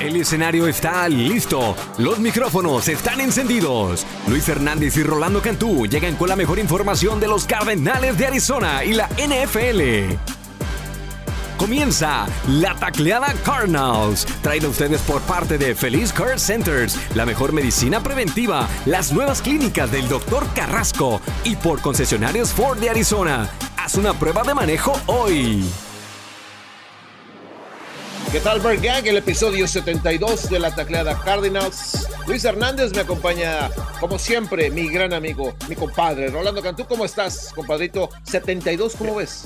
El escenario está listo, los micrófonos están encendidos. Luis Hernández y Rolando Cantú llegan con la mejor información de los Cardenales de Arizona y la NFL. Comienza la tacleada Cardinals, traída a ustedes por parte de Feliz Care Centers, la mejor medicina preventiva, las nuevas clínicas del Dr. Carrasco y por concesionarios Ford de Arizona. Haz una prueba de manejo hoy. ¿Qué tal, Bird Gang? El episodio 72 de la tacleada Cardinals. Luis Hernández me acompaña, como siempre, mi gran amigo, mi compadre. Rolando Cantú, ¿cómo estás, compadrito? 72, ¿cómo ves?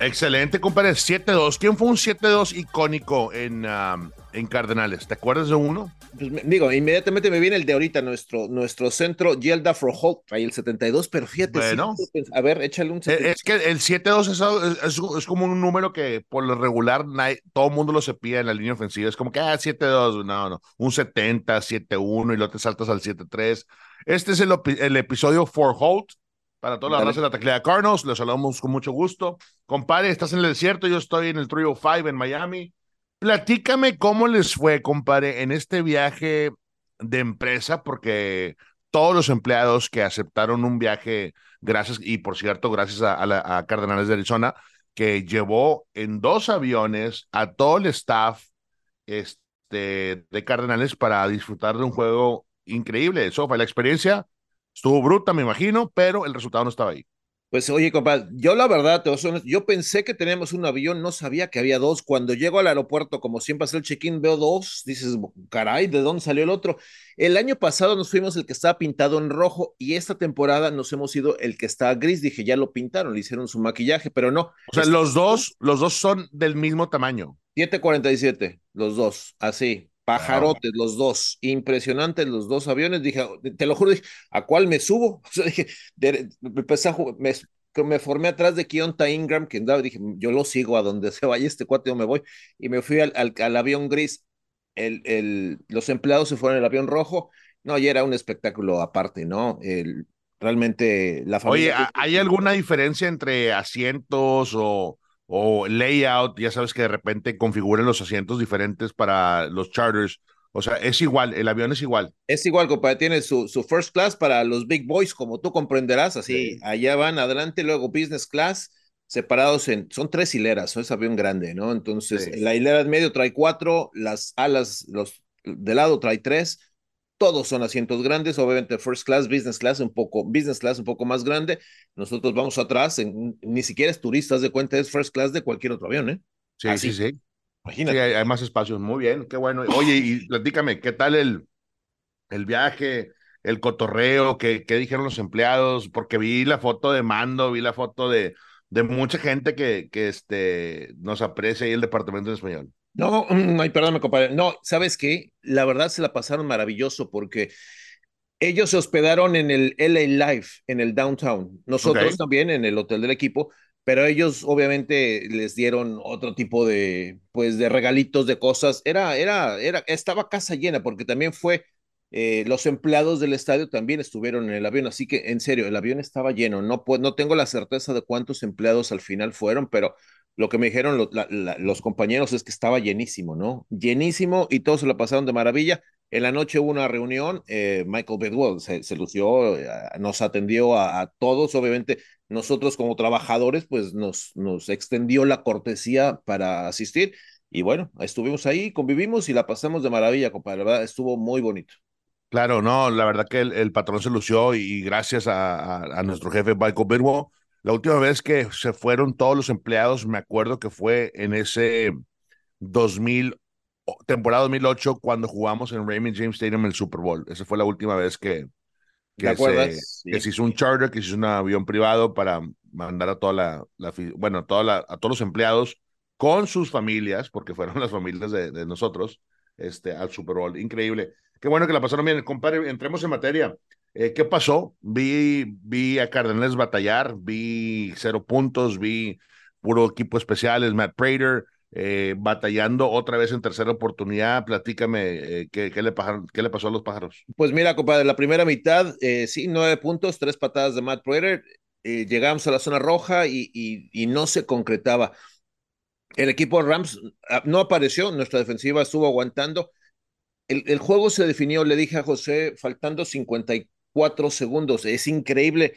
Excelente, compadre. 7-2. ¿Quién fue un 7-2 icónico en, um, en Cardenales? ¿Te acuerdas de uno? Pues, digo, inmediatamente me viene el de ahorita, nuestro, nuestro centro, Yelda for Holt, ahí el 72, pero fíjate. Bueno. a ver, échale un 72. Eh, Es que el 7-2 es, es, es, como un número que por lo regular todo el mundo lo cepilla en la línea ofensiva. Es como que, ah, 7-2, no, no. Un 70, 7-1 y luego te saltas al 7-3. Este es el, el episodio for Holt para toda la raza de la taclea Cardinals. Les saludamos con mucho gusto. Compadre, estás en el desierto, yo estoy en el Trio 5 en Miami. Platícame cómo les fue, compadre, en este viaje de empresa, porque todos los empleados que aceptaron un viaje, gracias, y por cierto, gracias a, a, a Cardenales de Arizona, que llevó en dos aviones a todo el staff este, de Cardenales para disfrutar de un juego increíble. Eso fue la experiencia Estuvo bruta, me imagino, pero el resultado no estaba ahí. Pues oye, compadre, yo la verdad, yo pensé que teníamos un avión, no sabía que había dos. Cuando llego al aeropuerto, como siempre hace el check-in, veo dos, dices, caray, ¿de dónde salió el otro? El año pasado nos fuimos el que estaba pintado en rojo y esta temporada nos hemos ido el que está gris. Dije, ya lo pintaron, le hicieron su maquillaje, pero no. O sea, los dos, los dos son del mismo tamaño. 747, los dos, así. Pajarotes, los dos, impresionantes los dos aviones. Dije, te lo juro, dije, ¿a cuál me subo? O sea, dije, me, me, formé atrás de Kionta Ingram, que andaba, dije, yo lo sigo a donde se vaya este cuate, yo me voy. Y me fui al, al, avión gris. El, el, los empleados se fueron en el avión rojo. No, ya era un espectáculo aparte, ¿no? El, realmente la familia. Oye, ¿hay alguna diferencia entre asientos o o layout, ya sabes que de repente configuran los asientos diferentes para los charters. O sea, es igual, el avión es igual. Es igual, compadre. Tiene su, su first class para los big boys, como tú comprenderás. Así, allá van adelante, luego business class, separados en. Son tres hileras, es avión grande, ¿no? Entonces, la hilera en medio trae cuatro, las alas, los de lado trae tres todos son asientos grandes, obviamente first class, business class un poco, business class un poco más grande. Nosotros vamos atrás, ni siquiera es turistas de cuenta, es first class de cualquier otro avión, ¿eh? Sí, sí, sí. Imagínate. Sí, hay, más espacios, muy bien, qué bueno. Oye, y platícame, ¿qué tal el, el viaje, el cotorreo, qué, qué dijeron los empleados? Porque vi la foto de Mando, vi la foto de, de mucha gente que, que este, nos aprecia ahí el departamento de español. No, mm, ay, perdón, compadre. No, ¿sabes qué? La verdad se la pasaron maravilloso porque ellos se hospedaron en el LA Life, en el downtown. Nosotros también en el hotel del equipo, pero ellos obviamente les dieron otro tipo de, pues, de regalitos, de cosas. Era, era, era, estaba casa llena porque también fue, eh, los empleados del estadio también estuvieron en el avión, así que en serio, el avión estaba lleno. No, pues, no tengo la certeza de cuántos empleados al final fueron, pero lo que me dijeron los compañeros es que estaba llenísimo, ¿no? Llenísimo y todos se lo pasaron de maravilla. En la noche hubo una reunión, eh, Michael Bedwell se, lució, eh, nos atendió a, todos, obviamente nosotros como trabajadores, pues nos, nos extendió la cortesía para asistir y bueno, estuvimos ahí, convivimos y la pasamos de maravilla, compadre, la verdad estuvo muy bonito. Claro, no, la verdad que el, patrón se lució y gracias a, a nuestro jefe Michael Bedwell la última vez que se fueron todos los empleados, me acuerdo que fue en ese 2000, temporada 2008, cuando jugamos en Raymond James Stadium el Super Bowl. Esa fue la última vez que, que, se, que se hizo un charter, que se hizo un avión privado para mandar a toda la, bueno, toda la, a todos los empleados con sus familias, porque fueron las familias de, de nosotros, este, al Super Bowl. Increíble. Qué bueno que la pasaron bien. Compadre, entremos en materia. Eh, ¿Qué pasó? Vi, vi a Cardenales batallar, vi cero puntos, vi puro equipo especiales, Matt Prater, eh, batallando otra vez en tercera oportunidad. Platícame eh, ¿qué, qué, le qué le pasó a los pájaros. Pues mira, compadre, la primera mitad, sí, nueve puntos, tres patadas de Matt Prater. eh, llegamos a la zona roja y, y, no se concretaba. El equipo Rams ah, no apareció, nuestra defensiva estuvo aguantando. El, el, juego se definió, le dije a José, faltando 54 segundos. Es increíble.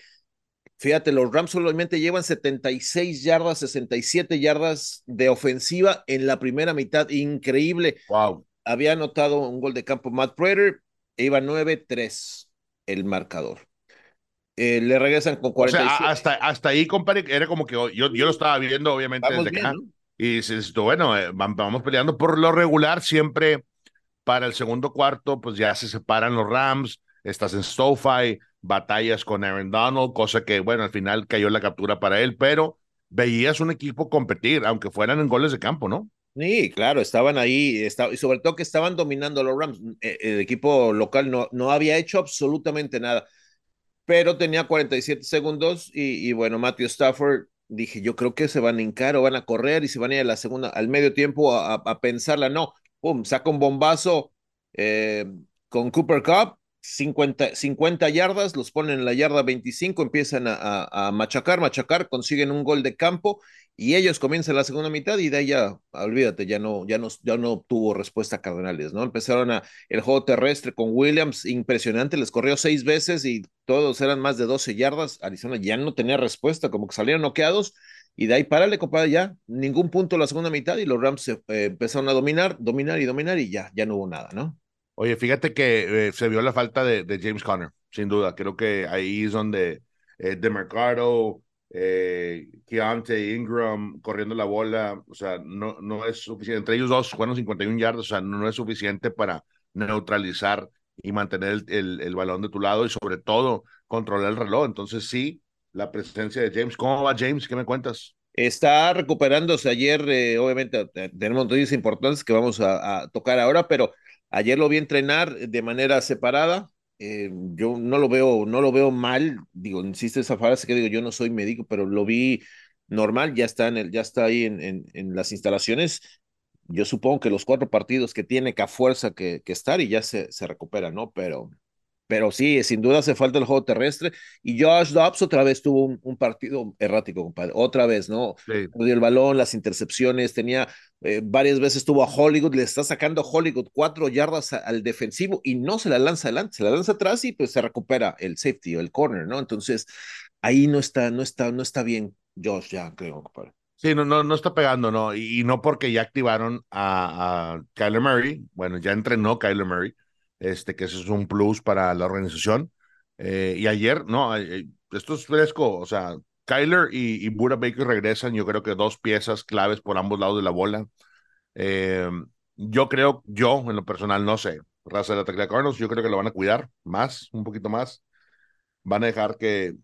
Fíjate, los Rams solamente llevan 76 yardas, 67 yardas de ofensiva en la primera mitad. Increíble. Wow. Había anotado un gol de campo Matt Prater, iba 9-3 el marcador. Eh, le regresan con 47. O sea, hasta, hasta ahí, compadre, era como que yo, yo lo estaba viendo, obviamente, desde acá. Y dices, bueno, eh, vamos peleando por lo regular, siempre para el segundo cuarto, pues ya se separan los Rams, estás en SoFi, batallas con Aaron Donald, cosa que, bueno, al final cayó la captura para él, pero veías un equipo competir, aunque fueran en goles de campo, ¿no? Sí, claro, estaban ahí, estaba, y sobre todo que estaban dominando los Rams. Eh, el equipo local no, no había hecho absolutamente nada pero tenía 47 segundos y, bueno, Matthew Stafford, dije, yo creo que se van a hincar o van a correr y se van a ir a la segunda, al medio tiempo a, pensarla, no, pum, saca un bombazo eh, con Cooper Cup, 50, 50 yardas, los ponen en la yarda 25, empiezan a, machacar, machacar, consiguen un gol de campo y ellos comienzan la segunda mitad y de ahí ya, olvídate, ya no, ya no, ya no tuvo respuesta Cardenales, ¿no? Empezaron a, el juego terrestre con Williams, impresionante, les corrió seis veces y todos eran más de 12 yardas, Arizona ya no tenía respuesta, como que salieron noqueados y de ahí párale, compadre, ya ningún punto la segunda mitad y los Rams eh, empezaron a dominar, dominar y dominar y ya, ya no hubo nada, ¿no? Oye, fíjate que eh, se vio la falta de, de, James Conner, sin duda. Creo que ahí es donde eh, de Mercado, eh, Keontae, Ingram corriendo la bola, o sea, no, no es suficiente. Entre ellos dos fueron 51 yardas, o sea, no, es suficiente para neutralizar y mantener el, el, balón de tu lado y sobre todo controlar el reloj. Entonces sí, la presencia de James. ¿Cómo va James? ¿Qué me cuentas? Está recuperándose ayer, eh, obviamente tenemos noticias importantes que vamos a, a, tocar ahora, pero Ayer lo vi entrenar de manera separada. Eh, yo no lo veo, no lo veo mal. Digo, insiste esa frase que digo, yo no soy médico, pero lo vi normal. Ya está en el, ya está ahí en, en, en las instalaciones. Yo supongo que los cuatro partidos que tiene que a fuerza que, que estar y ya se, se recupera, ¿no? Pero pero sí, sin duda hace falta el juego terrestre. Y Josh Dobbs otra vez tuvo un, partido errático, compadre. Otra vez, ¿no? Sí. El balón, las intercepciones, tenía eh, varias veces tuvo a Hollywood, le está sacando a Hollywood cuatro yardas al defensivo y no se la lanza adelante, se la lanza atrás y pues se recupera el safety o el corner, ¿no? Entonces ahí no está, no está, no está bien Josh ya, creo, compadre. Sí, no, no, no está pegando, ¿no? Y, no porque ya activaron a, a Kyler Murray, bueno, ya entrenó Kyler Murray este, que eso es un plus para la organización. Eh, y ayer, no, esto es fresco, o sea, Kyler y, y Buda Baker regresan, yo creo que dos piezas claves por ambos lados de la bola. Eh, yo creo, yo en lo personal, no sé, raza de la Cardinals, yo creo que lo van a cuidar más, un poquito más. Van a dejar que,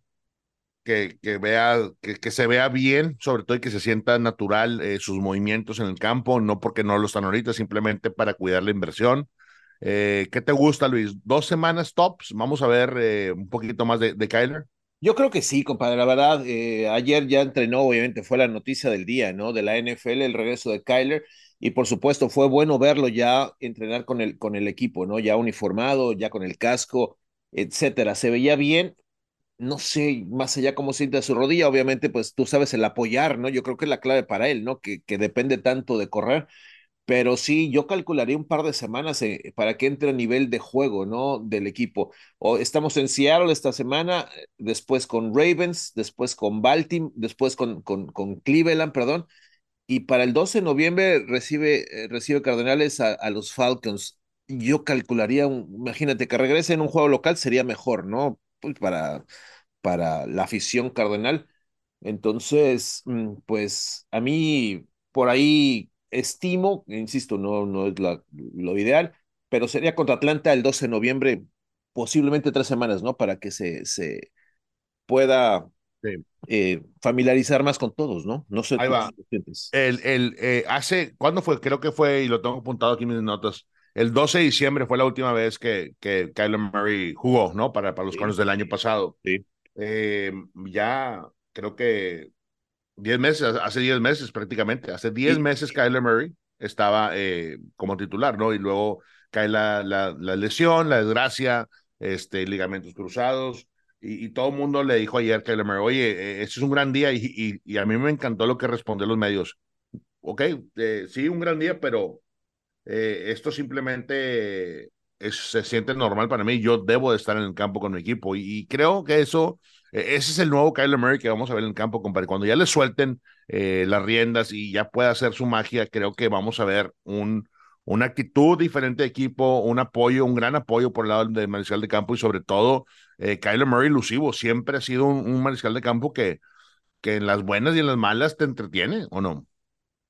que, que vea, que, que, se vea bien, sobre todo y que se sienta natural eh, sus movimientos en el campo, no porque no lo están ahorita, simplemente para cuidar la inversión. Eh, ¿Qué te gusta, Luis? ¿Dos semanas tops? Vamos a ver eh, un poquito más de, de, Kyler. Yo creo que sí, compadre. La verdad, eh, ayer ya entrenó, obviamente fue la noticia del día, ¿no? De la NFL, el regreso de Kyler. Y por supuesto, fue bueno verlo ya entrenar con el, con el equipo, ¿no? Ya uniformado, ya con el casco, etcétera. Se veía bien. No sé, más allá cómo siente su rodilla, obviamente, pues tú sabes el apoyar, ¿no? Yo creo que es la clave para él, ¿no? Que, que depende tanto de correr pero sí, yo calcularía un par de semanas eh, para que entre a nivel de juego, ¿no? Del equipo. O estamos en Seattle esta semana, eh, después con Ravens, después con Baltimore, después con, con, con Cleveland, perdón. Y para el 12 de noviembre recibe, eh, recibe Cardenales a, los Falcons. Yo calcularía, imagínate que regrese en un juego local sería mejor, ¿no? Pues para, para la afición cardenal. Entonces, mm, pues a mí por ahí estimo, insisto, no, no es la, lo ideal, pero sería contra Atlanta el 12 de noviembre, posiblemente tres semanas, ¿no? Para que se, se pueda eh, familiarizar más con todos, ¿no? No sé. Ahí va. El, el, eh, hace, ¿cuándo fue? Creo que fue, y lo tengo apuntado aquí en mis notas, el 12 de diciembre fue la última vez que, que Kyler Murray jugó, ¿no? Para, para los sí. del año pasado. Sí. Eh, ya creo que 10 meses, hace 10 meses prácticamente, hace 10 meses Kyler Murray estaba eh, como titular, ¿no? Y luego cae la, la, la, lesión, la desgracia, este, ligamentos cruzados, y, todo el mundo le dijo ayer que oye, este es un gran día y, y, a mí me encantó lo que respondió los medios. Ok, eh, sí, un gran día, pero eh, esto simplemente se siente normal para mí. Yo debo de estar en el campo con mi equipo y, creo que eso, e, ese es el nuevo Kyler Murray que vamos a ver en el campo, compadre. Cuando ya le suelten eh, las riendas y ya pueda hacer su magia, creo que vamos a ver un, una actitud diferente de equipo, un apoyo, un gran apoyo por el lado del mariscal de campo y sobre todo eh, Kyler Murray ilusivo. Siempre ha sido un, mariscal de campo que, que en las buenas y en las malas te entretiene, ¿o no?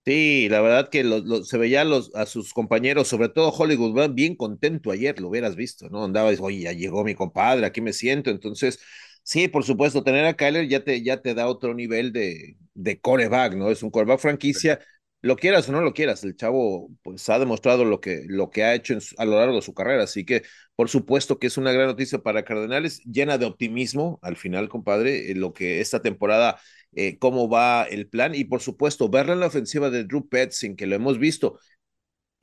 Sí, la verdad que se veía a sus compañeros, sobre todo Hollywood, bien contento ayer, lo hubieras visto, ¿no? Andaba, oye, ya llegó mi compadre, aquí me siento. Entonces, sí, por supuesto, tener a Kyler ya te, ya te da otro nivel de, de coreback, ¿no? Es un coreback franquicia. Lo quieras o no lo quieras, el chavo pues ha demostrado lo que, lo que ha hecho a lo largo de su carrera, así que por supuesto que es una gran noticia para Cardenales, llena de optimismo al final, compadre, en lo que esta temporada eh, cómo va el plan y por supuesto verla en la ofensiva de Drew Petzing, que lo hemos visto,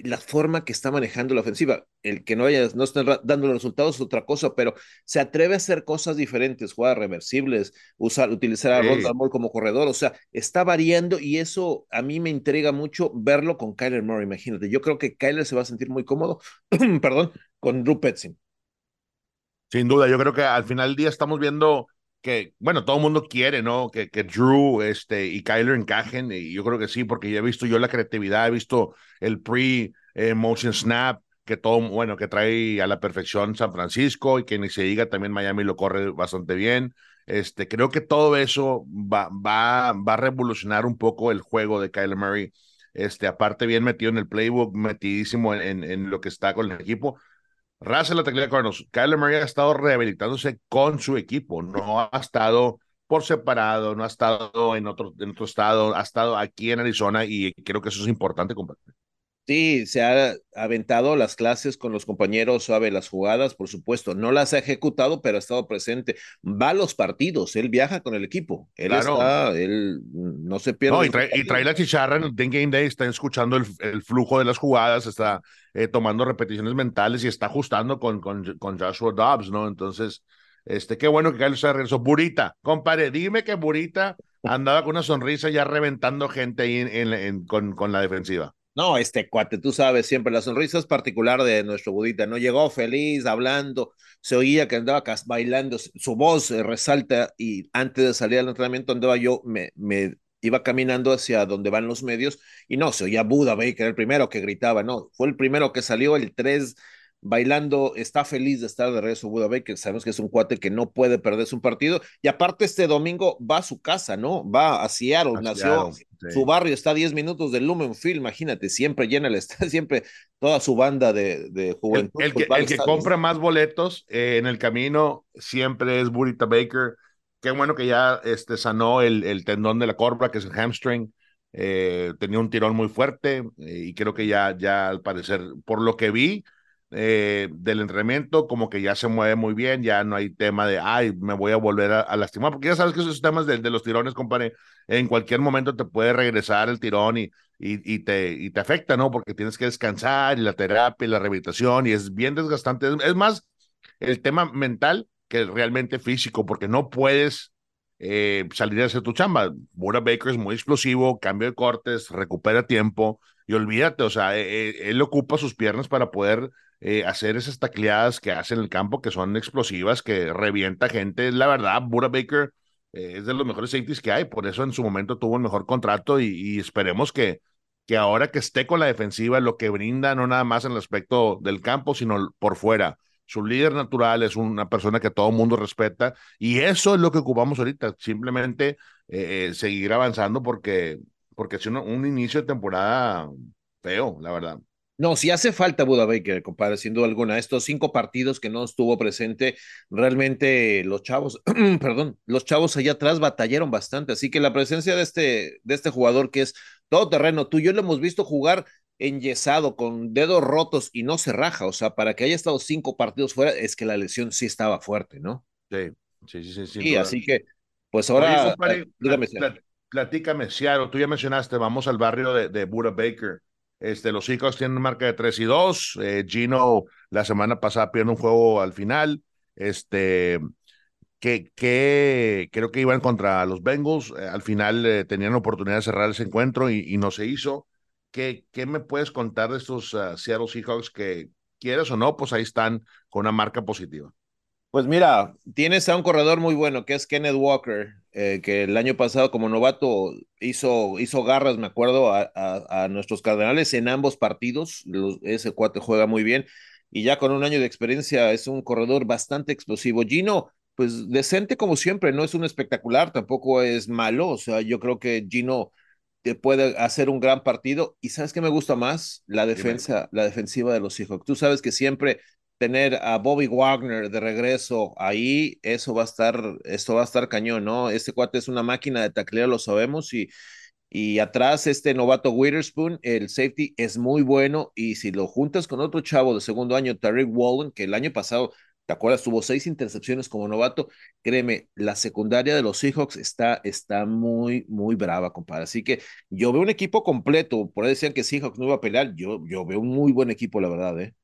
la forma que está manejando la ofensiva, el que no haya, no estén dando los resultados es otra cosa, pero se atreve a hacer cosas diferentes, jugar reversibles, usar, utilizar a Ronda como corredor, o sea, está variando y eso a mí me intriga mucho verlo con Kyler Murray, imagínate, yo creo que Kyler se va a sentir muy cómodo, perdón, con Drew Petzing. Sin duda, yo creo que al final del día estamos viendo que, bueno, todo el mundo quiere, ¿no? Que, que Drew este, y Kyler encajen, y yo creo que sí, porque ya he visto yo la creatividad, he visto el pre-motion snap, que todo, bueno, que trae a la perfección San Francisco y que ni se diga también Miami lo corre bastante bien. Este, creo que todo eso va, va, va a revolucionar un poco el juego de Kyler Murray. Este, aparte bien metido en el playbook, metidísimo en, en lo que está con el equipo. Raza la tecla de Cardinals. Kyler Murray ha estado rehabilitándose con su equipo, no ha estado por separado, no ha estado en otro, en otro estado, ha estado aquí en Arizona y creo que eso es importante, compartir. Sí, se ha aventado las clases con los compañeros, sabe las jugadas, por supuesto. No las ha ejecutado, pero ha estado presente. Va a los partidos, él viaja con el equipo. Él está, él no se pierde. No, y, trae, la chicharra en el Game Day, está escuchando el, flujo de las jugadas, está eh, tomando repeticiones mentales y está ajustando con, con, con Joshua Dobbs, ¿no? Entonces, este, qué bueno que Carlos se regresó. Burita, compadre, dime que Burita andaba con una sonrisa ya reventando gente ahí en, con, con la defensiva. No, este cuate, tú sabes, siempre la sonrisa es particular de nuestro budita, ¿no? Llegó feliz, hablando, se oía que andaba bailando, su voz eh, resalta y antes de salir al entrenamiento andaba yo, me, iba caminando hacia donde van los medios y no, se oía Buda Baker, el primero que gritaba, no, fue el primero que salió el 3 bailando, está feliz de estar de regreso Buda Baker, sabemos que es un cuate que no puede perderse un partido, y aparte este domingo va a su casa, ¿no? Va a Seattle, nació, su barrio está a 10 minutos del Lumenfield, imagínate, siempre llena el estadio, siempre toda su banda de, de juventud. El, pues, que, compra más boletos eh, en el camino siempre es Burita Baker, qué bueno que ya este, sanó el, el tendón de la corva, que es el hamstring, eh, tenía un tirón muy fuerte, eh, y creo que ya, ya al parecer, por lo que vi, eh, del entrenamiento, como que ya se mueve muy bien, ya no hay tema de, ay, me voy a volver a, lastimar, porque ya sabes que esos temas de, los tirones, compadre, en cualquier momento te puede regresar el tirón y, te, afecta, ¿no? Porque tienes que descansar y la terapia y la rehabilitación y es bien desgastante. Es, más el tema mental que realmente físico, porque no puedes eh, salir a hacer tu chamba. Buda Baker es muy explosivo, cambio de cortes, recupera tiempo y olvídate, o sea, eh, él ocupa sus piernas para poder eh, hacer esas tacleadas que hace en el campo que son explosivas, que revienta gente. La verdad, Buda Baker eh, es de los mejores safeties que hay, por eso en su momento tuvo el mejor contrato y, esperemos que, que ahora que esté con la defensiva, lo que brinda no nada más en el aspecto del campo, sino por fuera. Su líder natural es una persona que todo el mundo respeta y eso es lo que ocupamos ahorita, simplemente eh, seguir avanzando porque, porque es un inicio de temporada feo, la verdad. No, si hace falta Buda Baker, compadre, sin duda alguna. Estos cinco partidos que no estuvo presente, realmente los chavos, perdón, los chavos allá atrás batallaron bastante. Así que la presencia de este, de este jugador que es todo terreno, tú y yo lo hemos visto jugar enyesado, con dedos rotos y no se raja. O sea, para que haya estado cinco partidos fuera, es que la lesión sí estaba fuerte, ¿no? Sí, sí, sí. Sí, sí así que, pues ahora, eh, dígame. Platícame, Ciaro, tú ya mencionaste, vamos al barrio de, de Buda Baker. Este, los Seahawks tienen marca de 3 y 2. Eh, Gino la semana pasada pierde un juego al final. Este, que, que creo que iban contra los Bengals. Eh, al final eh, tenían oportunidad de cerrar ese encuentro y, no se hizo. ¿Qué, ¿Qué, me puedes contar de estos uh, Seattle Seahawks que, quieres o no, pues ahí están con una marca positiva? Pues mira, tienes a un corredor muy bueno que es Kenneth Walker, eh, que el año pasado como novato hizo, hizo garras, me acuerdo, a, a, nuestros Cardenales en ambos partidos. ese cuate juega muy bien y ya con un año de experiencia es un corredor bastante explosivo. Gino, pues decente como siempre, no es un espectacular, tampoco es malo. O sea, yo creo que Gino te puede hacer un gran partido. ¿Y sabes qué me gusta más? La defensa, la defensiva de los Seahawks. Tú sabes que siempre tener a Bobby Wagner de regreso ahí, eso va a estar, esto va a estar cañón, ¿no? Este cuate es una máquina de tacleo, lo sabemos, y, y atrás este novato Witherspoon, el safety es muy bueno, y si lo juntas con otro chavo de segundo año, Tariq Wallen, que el año pasado, ¿te acuerdas? Tuvo seis intercepciones como novato, créeme, la secundaria de los Seahawks está, está muy, muy brava, compadre. Así que yo veo un equipo completo, por ahí decían que Seahawks no iba a pelear, yo, yo veo un muy buen equipo, la verdad, ¿eh?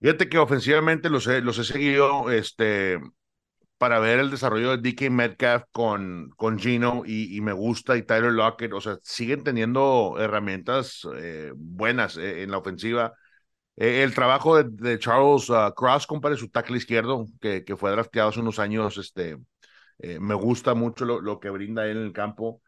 Fíjate que ofensivamente los he, los he seguido este, para ver el desarrollo de DK Metcalf con, con Gino y, me gusta y Tyler Lockett, o sea, siguen teniendo herramientas eh, buenas eh, en la ofensiva. Eh, el trabajo de, Charles uh, Cross, compadre, su tackle izquierdo, que, que fue drafteado hace unos años, este, me gusta mucho lo, lo, que brinda él en el campo.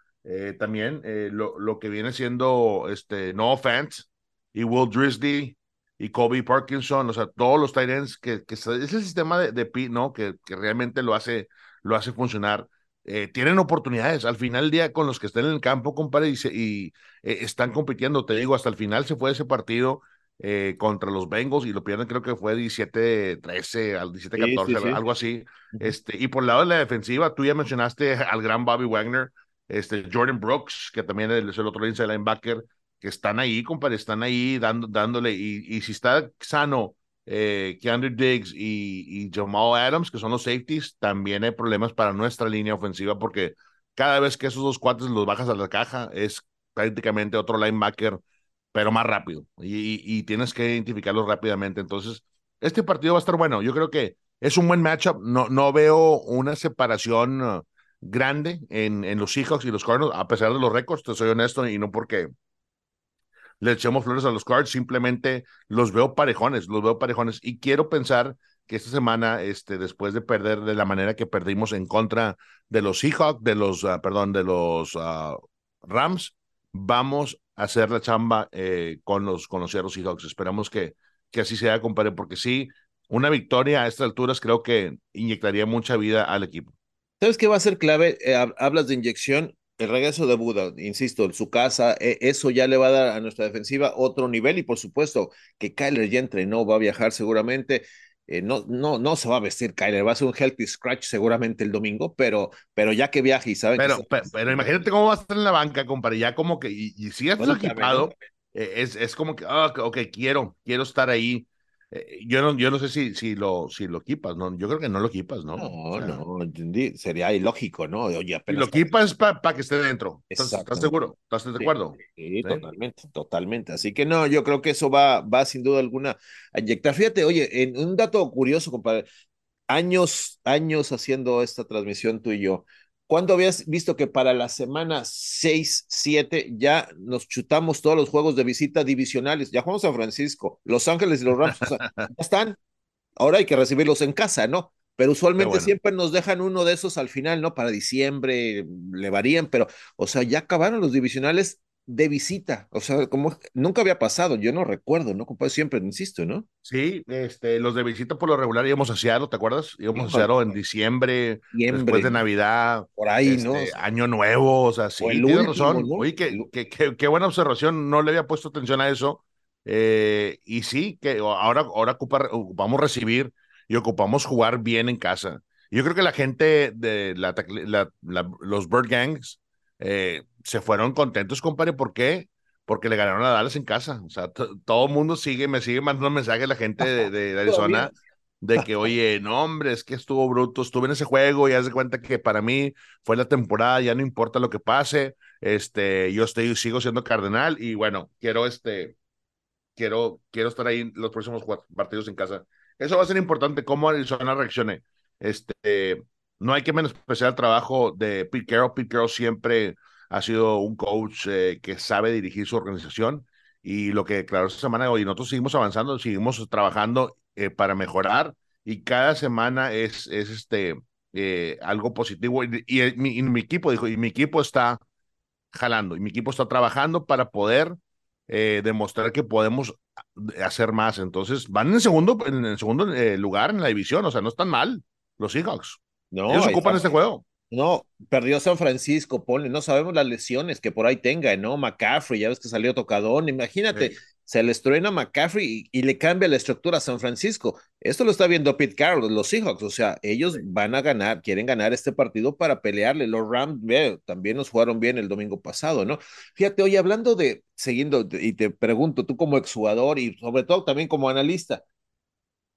también lo, lo que viene siendo este, No Offense y Will Drisdy y Kobe Parkinson, o sea, todos los tight ends que, que es el sistema de, de ¿no? Que, que realmente lo hace, lo hace funcionar. Eh, tienen oportunidades al final del día con los que están en el campo, compadre, y, y eh, están compitiendo. Te digo, hasta el final se fue ese partido eh, contra los Bengals y lo pierden, creo que fue 17-13 al 17-14, algo así. Este, y por el lado de la defensiva, tú ya mencionaste al gran Bobby Wagner, este, Jordan Brooks, que también es el otro inside linebacker que están ahí, compadre, están ahí dando, dándole, y, y si está sano eh, Keandre Diggs y, y Jamal Adams, que son los safeties, también hay problemas para nuestra línea ofensiva porque cada vez que esos dos cuates los bajas a la caja es prácticamente otro linebacker, pero más rápido, y, y, tienes que identificarlos rápidamente. Entonces, este partido va a estar bueno. Yo creo que es un buen matchup. No, no veo una separación uh, grande en, en los Seahawks y los Cardinals, a pesar de los récords, te soy honesto, y no porque le echemos flores a los Cards, simplemente los veo parejones, los veo parejones y quiero pensar que esta semana, este, después de perder de la manera que perdimos en contra de los Seahawks, de los, uh, perdón, de los uh, Rams, vamos a hacer la chamba eh, con los con los Seahawks. Esperamos que, que así sea, compadre, porque sí, una victoria a estas alturas creo que inyectaría mucha vida al equipo. ¿Sabes qué va a ser clave? Eh, hablas de inyección el regreso de Buda, insisto, en su casa, e, eso ya le va a dar a nuestra defensiva otro nivel y por supuesto que Kyler ya entrenó, va a viajar seguramente. Eh, no, no, no se va a vestir Kyler, va a ser un healthy scratch seguramente el domingo, pero, pero ya que viaje y sabe pero, pero, imagínate cómo va a estar en la banca, compadre, ya como que, y, si es equipado, eh, es, es como que, ah, ok, quiero, quiero estar ahí, eh, yo no, yo no sé si, si, lo, si lo equipas, ¿no? Yo creo que no lo equipas, ¿no? No, no, sería ilógico, ¿no? Oye, apenas lo equipas para que esté dentro. ¿Estás, seguro? ¿Estás de acuerdo? Sí, totalmente, totalmente. Así que no, yo creo que eso va, va sin duda alguna a inyectar. Fíjate, oye, en un dato curioso, compadre, años, años haciendo esta transmisión tú y yo. ¿Cuándo habías visto que para la semana 6, 7 ya nos chutamos todos los juegos de visita divisionales? Ya jugamos San Francisco, Los Ángeles y los Rams, ya están. Ahora hay que recibirlos en casa, ¿no? Pero usualmente siempre nos dejan uno de esos al final, ¿no? Para diciembre le varían, pero, o sea, ya acabaron los divisionales de visita, o sea, como nunca había pasado, yo no recuerdo, ¿no? Como siempre, insisto, ¿no? Sí, este, los de visita por lo regular íbamos a Seattle, ¿te acuerdas? Íbamos a Seattle en diciembre, después de Navidad. Por ahí, ¿no? Este, año Nuevo, o sea, sí, tienes razón. Oye, qué, qué, buena observación, no le había puesto atención a eso. Eh, y sí, que ahora, ahora ocupamos recibir y ocupamos jugar bien en casa. Yo creo que la gente de la, los Bird Gangs eh, se fueron contentos, compadre. ¿Por qué? Porque le ganaron a Dallas en casa. O sea, todo el mundo sigue, me sigue mandando mensajes la gente de, Arizona de que, oye, no, hombre, es que estuvo bruto, estuve en ese juego y haz de cuenta que para mí fue la temporada, ya no importa lo que pase, este, yo estoy, sigo siendo cardenal y bueno, quiero, este, quiero, quiero estar ahí los próximos partidos en casa. Eso va a ser importante, cómo Arizona reaccione. Este, no hay que menospreciar el trabajo de Pete Carroll. Pete Carroll siempre ha sido un coach eh, que sabe dirigir su organización y lo que declaró esta semana, y nosotros seguimos avanzando, seguimos trabajando eh, para mejorar y cada semana es, es este, eh, algo positivo. Y, mi, mi, equipo dijo, y mi equipo está jalando, y mi equipo está trabajando para poder demostrar que podemos hacer más. Entonces, van en segundo, en el segundo lugar en la división, o sea, no están mal los Seahawks. No, Ellos ocupan este juego. No, perdió San Francisco, ponle, no sabemos las lesiones que por ahí tenga, ¿no? McCaffrey, ya ves que salió tocadón, imagínate, se le estruena McCaffrey y, le cambia la estructura a San Francisco. Esto lo está viendo Pete Carroll, los Seahawks, o sea, ellos van a ganar, quieren ganar este partido para pelearle. Los Rams, también nos jugaron bien el domingo pasado, ¿no? Fíjate, oye, hablando de, siguiendo, y te pregunto, tú como exjugador y sobre todo también como analista,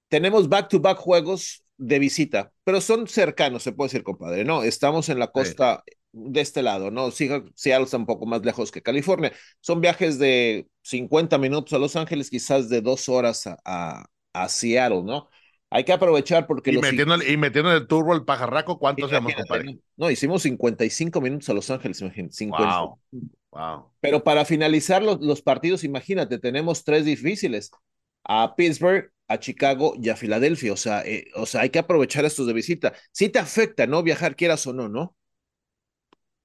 tenemos back-to-back juegos de visita, pero son cercanos, se puede decir, compadre, ¿no? Estamos en la costa de este lado, ¿no? Seattle está un poco más lejos que California. Son viajes de 50 minutos a Los Ángeles, quizás de dos horas a, a, Seattle, ¿no? Hay que aprovechar porque... Y, metiendo, y metiendo el turbo el pajarraco, ¿cuántos hacemos, compadre? No, hicimos 55 minutos a Los Ángeles, imagínate. Wow. Wow. Pero para finalizar los, los partidos, imagínate, tenemos tres difíciles. A Pittsburgh, a Chicago y a Filadelfia. O sea, eh, o sea, hay que aprovechar estos de visita. Sí te afecta, ¿no? Viajar quieras o no, ¿no?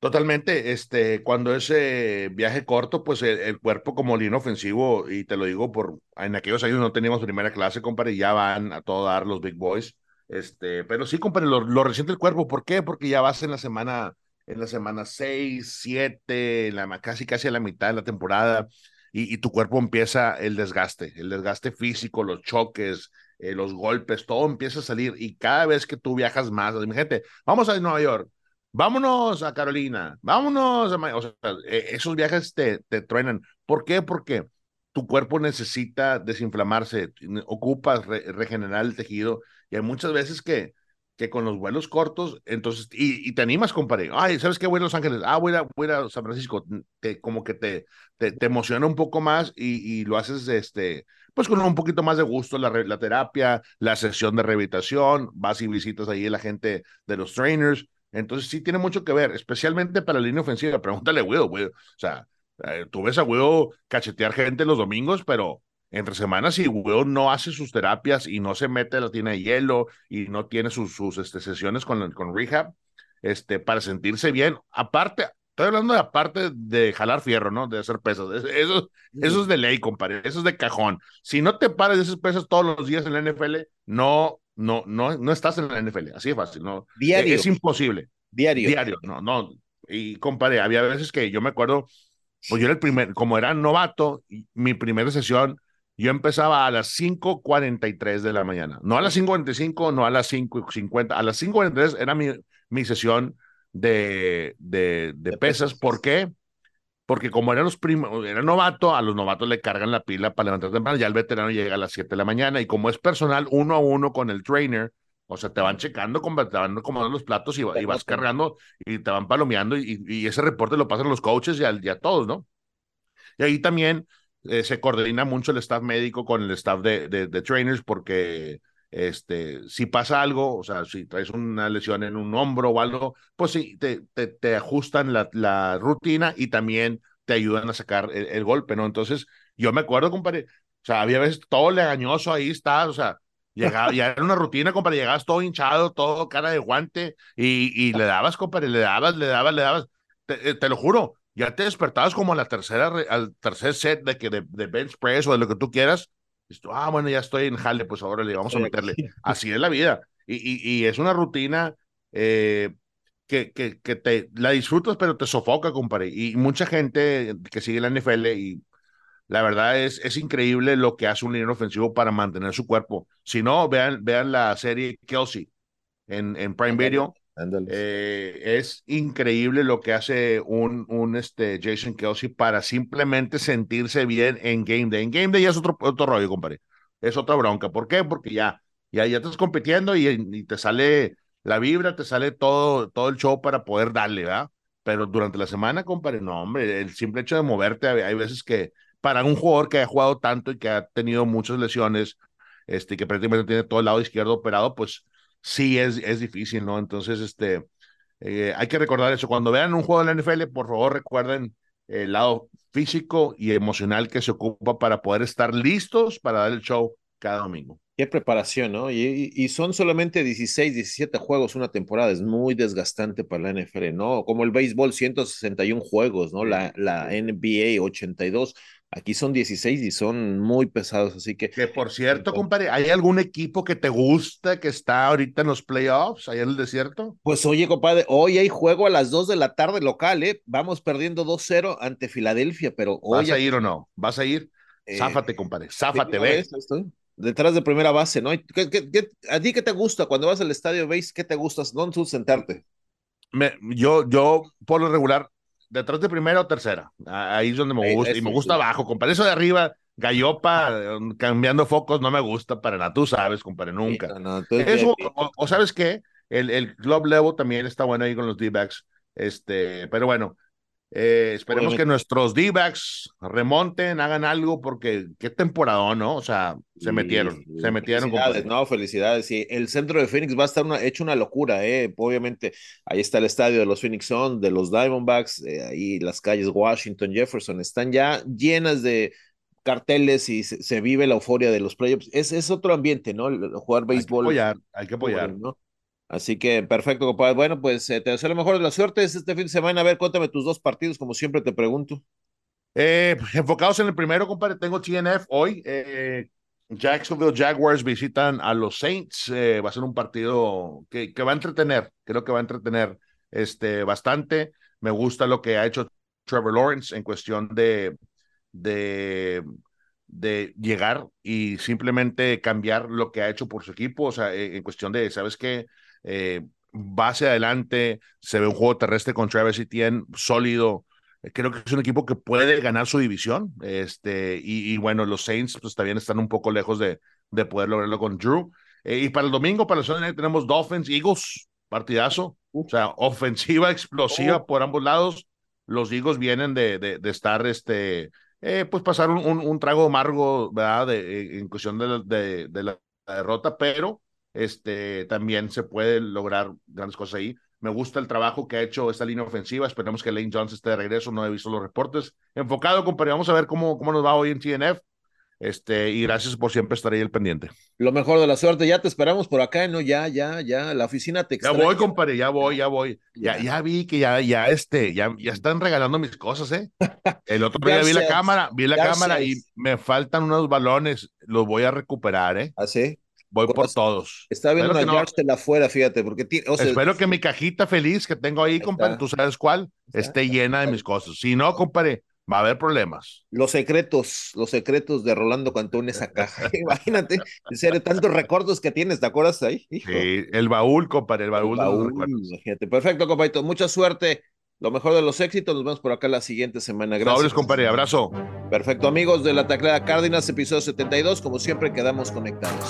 Totalmente, este, cuando ese viaje corto, pues el, cuerpo como línea ofensivo, y te lo digo por, en aquellos años no teníamos primera clase, compadre, ya van a todo dar los big boys, este, pero sí, compadre, lo, lo resiente el cuerpo, ¿por qué? Porque ya vas en la semana, en la semana 6, 7, la, casi casi a la mitad de la temporada, y, tu cuerpo empieza el desgaste, el desgaste físico, los choques, eh, los golpes, todo empieza a salir y cada vez que tú viajas más, gente, vamos a Nueva York, vámonos a Carolina, vámonos a... O sea, eh, esos viajes te, te truenan. ¿Por qué? Porque tu cuerpo necesita desinflamarse, ocupas regenerar el tejido y hay muchas veces que que con los vuelos cortos, entonces, y, te animas, compadre. Ay, ¿sabes qué? Voy a Los Ángeles. Ah, voy a, a San Francisco. Te, como que te, te, te, emociona un poco más y, y, lo haces, este, pues con un poquito más de gusto, la, la terapia, la sesión de rehabilitación, vas y visitas ahí a la gente de los trainers. Entonces, sí tiene mucho que ver, especialmente para la línea ofensiva. Pregúntale Will, Will. O sea, eh, tú ves a Will cachetear gente los domingos, pero entre semanas si Will no hace sus terapias y no se mete la tina de hielo y no tiene sus, sus este, sesiones con, con rehab, este, para sentirse bien, aparte, estoy hablando de aparte de jalar fierro, ¿no? De hacer pesas, eso, eso es de ley, compadre, eso es de cajón. Si no te paras de esas pesas todos los días en la NFL, no, no, no, no estás en la NFL, así de fácil, ¿no? Diario. Es, imposible. Diario. Diario, no, no. Y compadre, había veces que yo me acuerdo, pues yo era el primer, como era novato, mi primera sesión, yo empezaba a las 5.43 de la mañana, no a las 5.45, no a las 5.50, a las 5.43 era mi, mi sesión de, de, de, pesas. ¿Por qué? Porque como eran los primos, era novato, a los novatos le cargan la pila para levantar temprano, ya el veterano llega a las 7 de la mañana y como es personal uno a uno con el trainer, o sea, te van checando, te van acomodando los platos y, vas cargando y te van palomeando y, y, ese reporte lo pasan los coaches y a, y a todos, ¿no? Y ahí también eh, se coordina mucho el staff médico con el staff de, de, trainers porque este, si pasa algo, o sea, si traes una lesión en un hombro o algo, pues sí, te, te, te ajustan la, la, rutina y también te ayudan a sacar el, golpe, ¿no? Entonces, yo me acuerdo, compadre, o sea, había veces todo legañoso, ahí está, o sea, llegaba, ya era una rutina, compadre, llegabas todo hinchado, todo cara de guante y, y le dabas, compadre, le dabas, le dabas, le dabas, te, eh, te lo juro, ya te despertabas como a la tercera, al tercer set de que de, bench press o de lo que tú quieras. Y tú, ah, bueno, ya estoy en jale, pues ahora le vamos a meterle. Así es la vida. Y, y, y es una rutina eh, que, que, que, te la disfrutas, pero te sofoca, compadre. Y mucha gente que sigue la NFL y la verdad es, es increíble lo que hace un líder ofensivo para mantener su cuerpo. Si no, vean, vean la serie Kelsey en, en Prime Video. Eh, es increíble lo que hace un, un este Jason Kelsey para simplemente sentirse bien en Game Day. En Game Day ya es otro, otro rollo, compadre. Es otra bronca. ¿Por qué? Porque ya, ya, ya estás compitiendo y, y, te sale la vibra, te sale todo, todo el show para poder darle, ¿verdad? Pero durante la semana, compadre, no, hombre, el simple hecho de moverte, hay veces que para un jugador que ha jugado tanto y que ha tenido muchas lesiones, este, que prácticamente tiene todo el lado izquierdo operado, pues sí es, es difícil, ¿no? Entonces, este, eh, hay que recordar eso. Cuando vean un juego de la NFL, por favor recuerden el lado físico y emocional que se ocupa para poder estar listos para dar el show cada domingo. Qué preparación, ¿no? Y, son solamente 16, 17 juegos una temporada, es muy desgastante para la NFL, ¿no? Como el béisbol, 161 juegos, ¿no? La, la NBA, 82. Aquí son 16 y son muy pesados, así que... Que por cierto, compadre, ¿hay algún equipo que te gusta que está ahorita en los playoffs, allá en el desierto? Pues oye, compadre, hoy hay juego a las 2 de la tarde local, ¿eh? Vamos perdiendo 2-0 ante Filadelfia, pero hoy... ¿Vas a ir o no? ¿Vas a ir? Eh, záfate, compadre, záfate, ve. Detrás de primera base, ¿no? ¿Qué, a ti qué te gusta cuando vas al estadio, veis qué te gusta? ¿Dónde tú sentarte? Me, yo, yo, por lo regular, detrás de primera o tercera. Ahí es donde me gusta. y me gusta abajo, compadre. Eso de arriba, gallopa, cambiando focos, no me gusta para nada. Tú sabes, compadre, nunca. Eso, o, sabes qué, el, el club level también está bueno ahí con los D-backs. Este, pero bueno, eh, esperemos que nuestros D-backs remonten, hagan algo, porque qué temporada, ¿no? O sea, se metieron, se metieron. Felicidades, no, felicidades. Sí, el centro de Phoenix va a estar una, hecho una locura, ¿eh? Obviamente, ahí está el estadio de los Phoenix Suns, de los Diamondbacks, eh, ahí las calles Washington, Jefferson, están ya llenas de carteles y se, vive la euforia de los playoffs. Es, es otro ambiente, ¿no? jugar béisbol. Hay que apoyar, hay que apoyar. ¿no? Así que perfecto, compadre. Bueno, pues eh, te deseo lo mejor de la suerte este fin de semana. A ver, cuéntame tus dos partidos, como siempre te pregunto. Eh, enfocados en el primero, compadre, tengo TNF hoy. Eh, Jacksonville Jaguars visitan a los Saints. va a ser un partido que, que, va a entretener. Creo que va a entretener este, bastante. Me gusta lo que ha hecho Trevor Lawrence en cuestión de, de, de llegar y simplemente cambiar lo que ha hecho por su equipo. O sea, en cuestión de, ¿sabes qué? Eh, va hacia adelante, se ve un juego terrestre con Travis Etienne sólido. Creo que es un equipo que puede ganar su división. Este, y, bueno, los Saints pues también están un poco lejos de, de poder lograrlo con Drew. Eh, y para el domingo, para el Sunday tenemos Dolphins, Eagles, partidazo. O sea, ofensiva explosiva oh. por ambos lados. Los Eagles vienen de, de, estar, este, eh, pues pasar un, un, trago amargo, ¿verdad? De, en cuestión de, de la derrota, pero este, también se puede lograr grandes cosas ahí. Me gusta el trabajo que ha hecho esta línea ofensiva. Esperemos que Lane Jones esté de regreso. No he visto los reportes. Enfocado, compadre. Vamos a ver cómo, cómo nos va hoy en TNF. Este, y gracias por siempre estar ahí el pendiente. Lo mejor de la suerte, ya te esperamos por acá, ¿no? Ya, ya, ya, la oficina te extraña. Ya voy, compadre, ya voy, ya voy. Ya, ya vi que ya, ya, este, ya, ya están regalando mis cosas, ¿eh? El otro día vi la cámara, vi la cámara y me faltan unos balones, los voy a recuperar, ¿eh? ¿Ah, sí? Voy por todos. Está viendo una no, afuera, fíjate, porque Espero que mi cajita feliz que tengo ahí, compadre, tú sabes cuál, esté llena de mis cosas. Si no, compadre, va a haber problemas. Los secretos, los secretos de Rolando Cantó en esa caja. Imagínate, en serio, tantos recuerdos que tienes, ¿te acuerdas ahí? Sí, el baúl, compadre, el baúl, Imagínate. Perfecto, compadre, mucha suerte. Lo mejor de los éxitos, nos vemos por acá la siguiente semana. Gracias. compadre, abrazo. Perfecto, amigos de la Taclea Cárdenas, episodio 72. Como siempre, quedamos conectados.